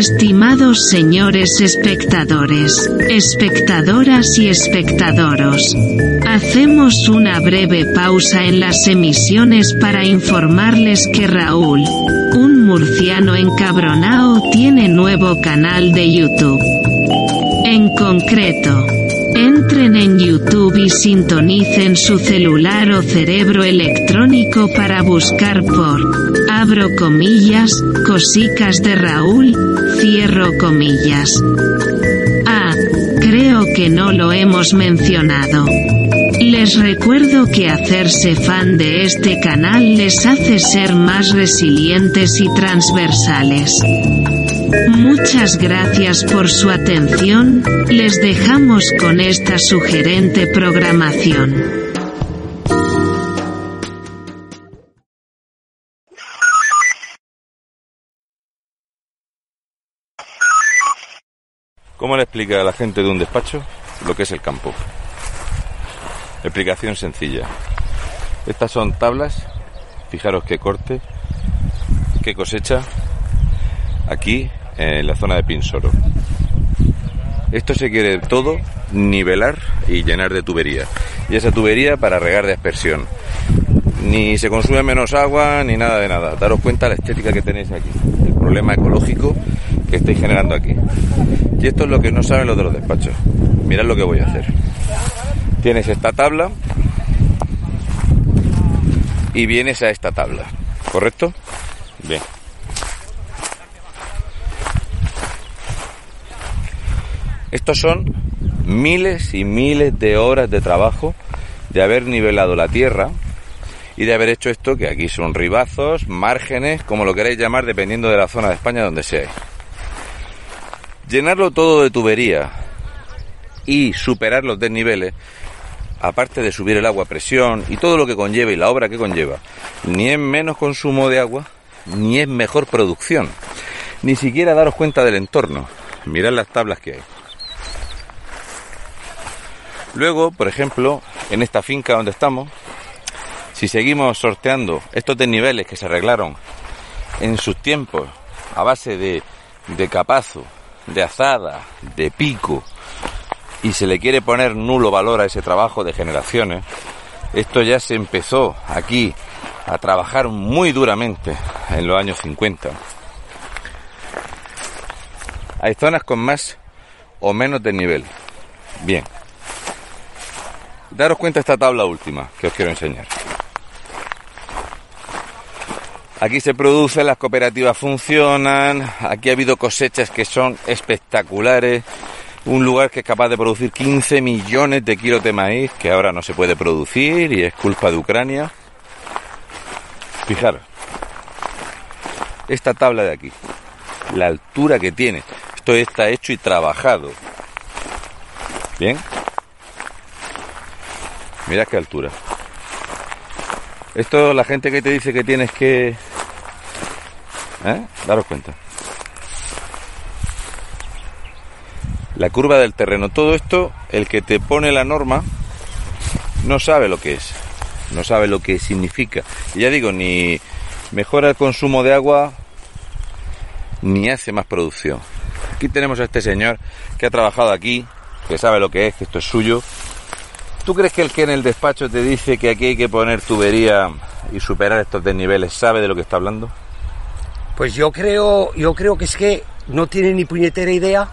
Estimados señores espectadores, espectadoras y espectadoros, hacemos una breve pausa en las emisiones para informarles que Raúl, un murciano encabronao, tiene nuevo canal de YouTube. En concreto, Entren en YouTube y sintonicen su celular o cerebro electrónico para buscar por, abro comillas, cosicas de Raúl, cierro comillas. Ah, creo que no lo hemos mencionado. Les recuerdo que hacerse fan de este canal les hace ser más resilientes y transversales. Muchas gracias por su atención, les dejamos con esta sugerente programación. ¿Cómo le explica a la gente de un despacho lo que es el campo? Explicación sencilla. Estas son tablas, fijaros qué corte, qué cosecha, aquí en la zona de Pinsoro. Esto se quiere todo nivelar y llenar de tubería. Y esa tubería para regar de aspersión. Ni se consume menos agua ni nada de nada. Daros cuenta la estética que tenéis aquí. El problema ecológico que estáis generando aquí. Y esto es lo que no saben los de los despachos. Mirad lo que voy a hacer. Tienes esta tabla y vienes a esta tabla. ¿Correcto? Bien. Estos son miles y miles de horas de trabajo de haber nivelado la tierra y de haber hecho esto, que aquí son ribazos, márgenes, como lo queráis llamar, dependiendo de la zona de España donde seáis. Llenarlo todo de tubería y superar los desniveles, aparte de subir el agua a presión y todo lo que conlleva y la obra que conlleva, ni es menos consumo de agua, ni es mejor producción, ni siquiera daros cuenta del entorno. Mirad las tablas que hay. Luego, por ejemplo, en esta finca donde estamos, si seguimos sorteando estos desniveles que se arreglaron en sus tiempos a base de, de capazo, de azada, de pico, y se le quiere poner nulo valor a ese trabajo de generaciones, esto ya se empezó aquí a trabajar muy duramente en los años 50. Hay zonas con más o menos desnivel. Bien, daros cuenta esta tabla última que os quiero enseñar. Aquí se produce, las cooperativas funcionan, aquí ha habido cosechas que son espectaculares, un lugar que es capaz de producir 15 millones de kilos de maíz que ahora no se puede producir y es culpa de Ucrania. Fijaros, esta tabla de aquí, la altura que tiene, esto está hecho y trabajado. Bien, Mira qué altura. Esto la gente que te dice que tienes que... ¿Eh? Daros cuenta. La curva del terreno. Todo esto, el que te pone la norma, no sabe lo que es. No sabe lo que significa. Y ya digo, ni mejora el consumo de agua, ni hace más producción. Aquí tenemos a este señor que ha trabajado aquí, que sabe lo que es, que esto es suyo, ¿Tú crees que el que en el despacho te dice que aquí hay que poner tubería y superar estos desniveles sabe de lo que está hablando? Pues yo creo, yo creo que es que no tiene ni puñetera idea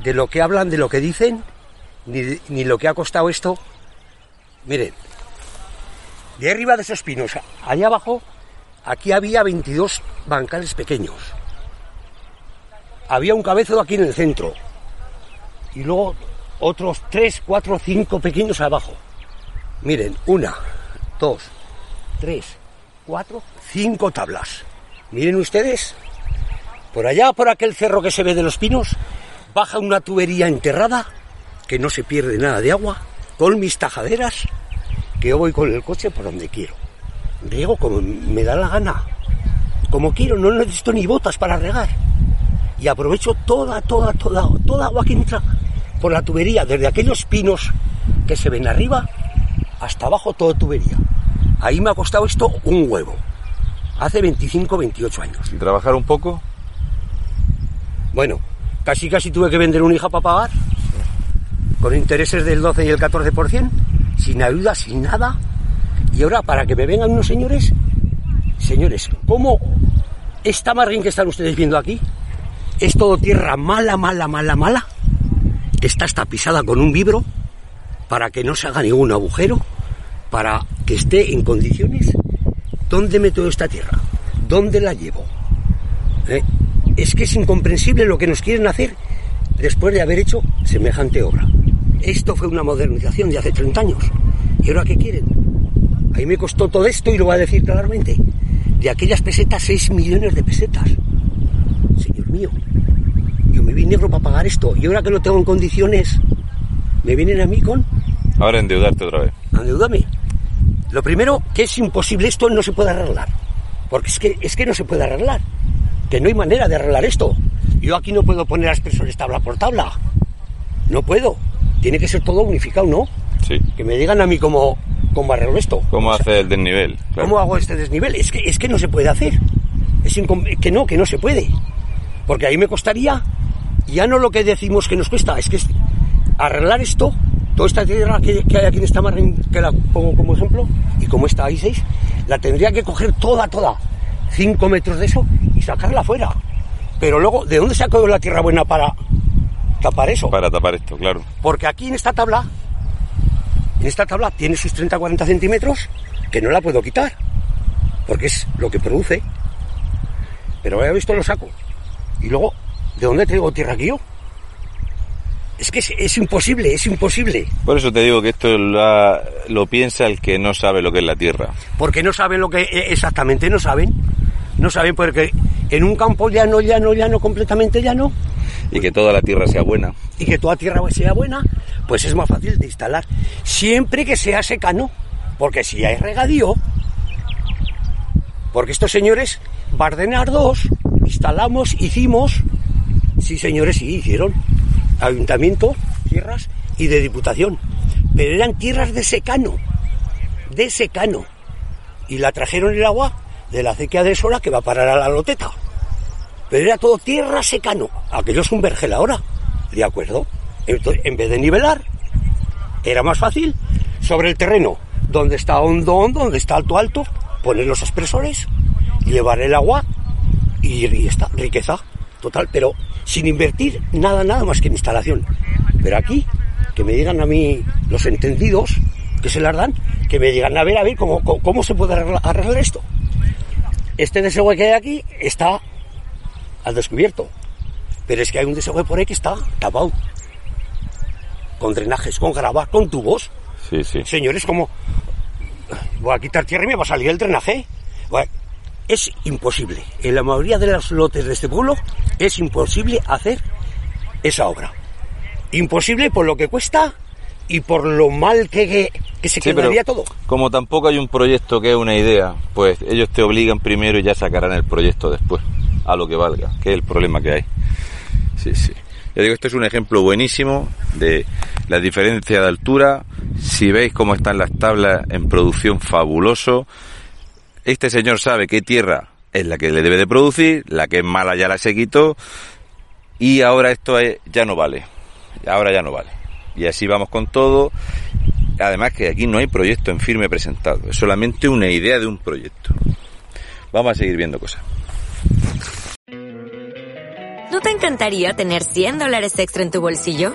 de lo que hablan, de lo que dicen, ni, ni lo que ha costado esto. Miren, de arriba de esos pinos, allá abajo, aquí había 22 bancales pequeños. Había un cabezo aquí en el centro. Y luego otros tres, cuatro, cinco pequeños abajo. Miren, una, dos, tres, cuatro, cinco tablas. Miren ustedes, por allá, por aquel cerro que se ve de los pinos, baja una tubería enterrada, que no se pierde nada de agua, con mis tajaderas, que yo voy con el coche por donde quiero. Riego como me da la gana, como quiero, no necesito ni botas para regar. Y aprovecho toda, toda, toda, toda agua que entra por la tubería, desde aquellos pinos que se ven arriba hasta abajo, toda tubería. Ahí me ha costado esto un huevo. Hace 25, 28 años. ¿Y trabajar un poco? Bueno, casi casi tuve que vender una hija para pagar, con intereses del 12 y el 14%, sin ayuda, sin nada. Y ahora, para que me vengan unos señores, señores, ¿cómo esta margen que están ustedes viendo aquí es todo tierra mala, mala, mala, mala? Que está hasta pisada con un vibro para que no se haga ningún agujero, para que esté en condiciones. ¿Dónde meto esta tierra? ¿Dónde la llevo? ¿Eh? Es que es incomprensible lo que nos quieren hacer después de haber hecho semejante obra. Esto fue una modernización de hace 30 años. ¿Y ahora qué quieren? Ahí me costó todo esto y lo voy a decir claramente. De aquellas pesetas, 6 millones de pesetas. Señor mío, yo me vine negro para pagar esto y ahora que lo tengo en condiciones, me vienen a mí con... Ahora endeudarte otra vez. Endeudame. Lo primero, que es imposible, esto no se puede arreglar. Porque es que, es que no se puede arreglar. Que no hay manera de arreglar esto. Yo aquí no puedo poner aspersores tabla por tabla. No puedo. Tiene que ser todo unificado, ¿no? Sí. Que me digan a mí cómo, cómo arreglo esto. ¿Cómo O sea, hace el desnivel? Claro. ¿Cómo hago este desnivel? Es que, es que no se puede hacer. Es que no, que no se puede. Porque ahí me costaría, ya no lo que decimos que nos cuesta, es que arreglar esto, toda esta tierra que, que hay aquí en esta margen, que la pongo como ejemplo, y como está ahí seis, la tendría que coger toda, toda, cinco metros de eso y sacarla fuera. Pero luego, ¿de dónde saco yo la tierra buena para tapar eso? Para tapar esto, claro. Porque aquí en esta tabla, en esta tabla tiene sus 30-40 centímetros que no la puedo quitar, porque es lo que produce. Pero he visto lo saco. Y luego, ¿de dónde traigo tierra aquí yo? Es que es, es imposible, es imposible. Por eso te digo que esto lo, piensa el que no sabe lo que es la tierra. Porque no saben lo que eh, exactamente, no saben. No saben porque en un campo llano, llano, llano, completamente llano, Y que toda la tierra sea buena. y que toda tierra sea buena, pues es más fácil de instalar. Siempre que sea secano, porque si hay regadío, porque estos señores, Bardenar 2, instalamos, hicimos, sí señores, sí, hicieron, ayuntamiento, tierras y de diputación, pero eran tierras de secano, de secano, y la trajeron el agua de la acequia de Sola que va a parar a la loteta. Pero era todo tierra secano. Aquello es un vergel ahora. ¿De acuerdo? Entonces, en vez de nivelar, era más fácil sobre el terreno, donde está hondo, hondo, donde está alto, alto, poner los expresores, llevar el agua y, y está, riqueza total, pero sin invertir nada, nada más que en instalación. Pero aquí, que me digan a mí los entendidos, que se las dan, que me digan, a ver, a ver, ¿cómo, cómo, se puede arreglar, arreglar esto? Este desagüe que hay aquí está al descubierto. Pero es que hay un desagüe por ahí que está tapado. Con drenajes, con grava, con tubos. Sí, sí. Señores, como voy a quitar tierra y me va a salir el drenaje. Bueno, es imposible. En la mayoría de los lotes de este pueblo es imposible hacer esa obra. Imposible por lo que cuesta y por lo mal que, que, que se Sí, quedaría todo. como tampoco hay un proyecto que es una idea, pues ellos te obligan primero y ya sacarán el proyecto después, a lo que valga, que es el problema que hay. Sí, sí. Ya digo, esto es un ejemplo buenísimo de la diferencia de altura. Si veis cómo están las tablas en producción, fabuloso. Este señor sabe qué tierra es la que le debe de producir, la que es mala ya la se quitó y ahora esto es- ya no vale. Ahora ya no vale. Y así vamos con todo. Además que aquí no hay proyecto en firme presentado, es solamente una idea de un proyecto. Vamos a seguir viendo cosas. ¿No te encantaría tener 100 dólares extra en tu bolsillo?